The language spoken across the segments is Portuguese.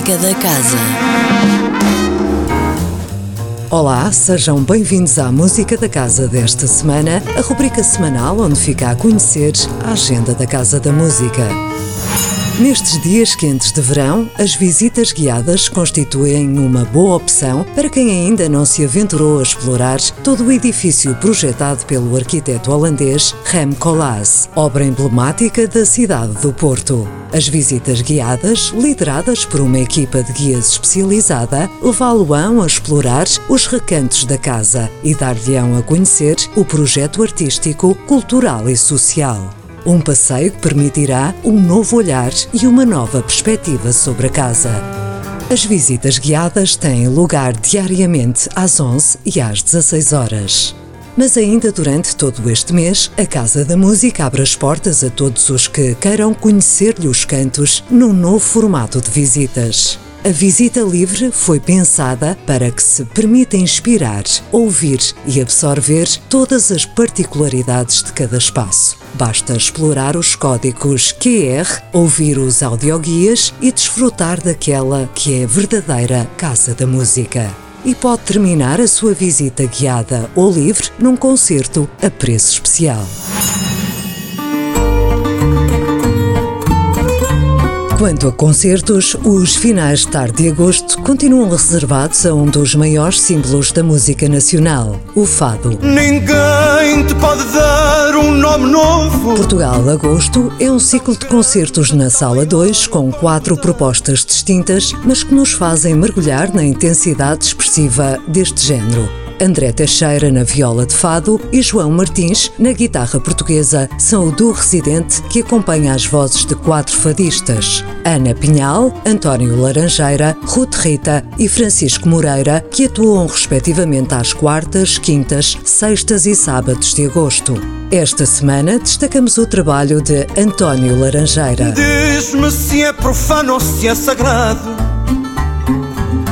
música da casa. Olá, sejam bem-vindos à Música da Casa desta semana, a rubrica semanal onde fica a conhecer a agenda da Casa da Música. Nestes dias quentes de verão, as visitas guiadas constituem uma boa opção para quem ainda não se aventurou a explorar todo o edifício projetado pelo arquiteto holandês Rem Koolhaas, obra emblemática da cidade do Porto. As visitas guiadas, lideradas por uma equipa de guias especializada, levá-lo-ão a explorar os recantos da casa e dar-lhe-ão a conhecer o projeto artístico, cultural e social. Um passeio que permitirá um novo olhar e uma nova perspectiva sobre a casa. As visitas guiadas têm lugar diariamente às 11 e às 16 horas. Mas ainda durante todo este mês, a Casa da Música abre as portas a todos os que queiram conhecer-lhe os cantos num novo formato de visitas. A visita livre foi pensada para que se permita inspirar, ouvir e absorver todas as particularidades de cada espaço. Basta explorar os códigos QR, ouvir os audioguias e desfrutar daquela que é a verdadeira Casa da Música. E pode terminar a sua visita guiada ou livre num concerto a preço especial. Quanto a concertos, os finais de tarde de agosto continuam reservados a um dos maiores símbolos da música nacional, o fado. Ninguém te pode dar um nome novo. Portugal Agosto é um ciclo de concertos na Sala 2 com quatro propostas distintas, mas que nos fazem mergulhar na intensidade expressiva deste género. André Teixeira na viola de fado e João Martins na guitarra portuguesa são o duo residente que acompanha as vozes de quatro fadistas: Ana Pinhal, António Laranjeira, Ruth Rita e Francisco Moreira, que atuam respectivamente às quartas, quintas, sextas e sábados de agosto. Esta semana destacamos o trabalho de António Laranjeira. Diz-me se é profano ou se é sagrado.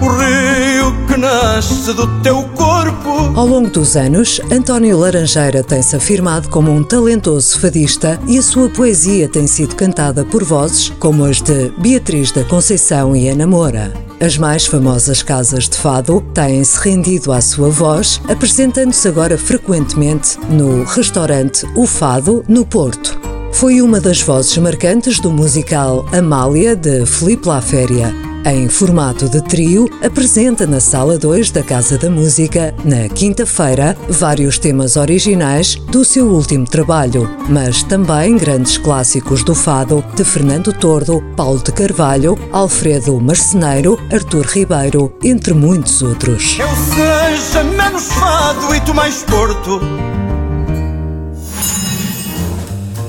O rio que nasce do teu corpo. Ao longo dos anos, António Laranjeira tem-se afirmado como um talentoso fadista e a sua poesia tem sido cantada por vozes como as de Beatriz da Conceição e Ana Moura. As mais famosas casas de fado têm-se rendido à sua voz, apresentando-se agora frequentemente no restaurante O Fado, no Porto. Foi uma das vozes marcantes do musical Amália, de Filipe Laféria. Em formato de trio, apresenta na Sala 2 da Casa da Música, na quinta-feira, vários temas originais do seu último trabalho, mas também grandes clássicos do fado de Fernando Tordo, Paulo de Carvalho, Alfredo Marceneiro, Artur Ribeiro, entre muitos outros. Eu seja menos fado e tu mais porto.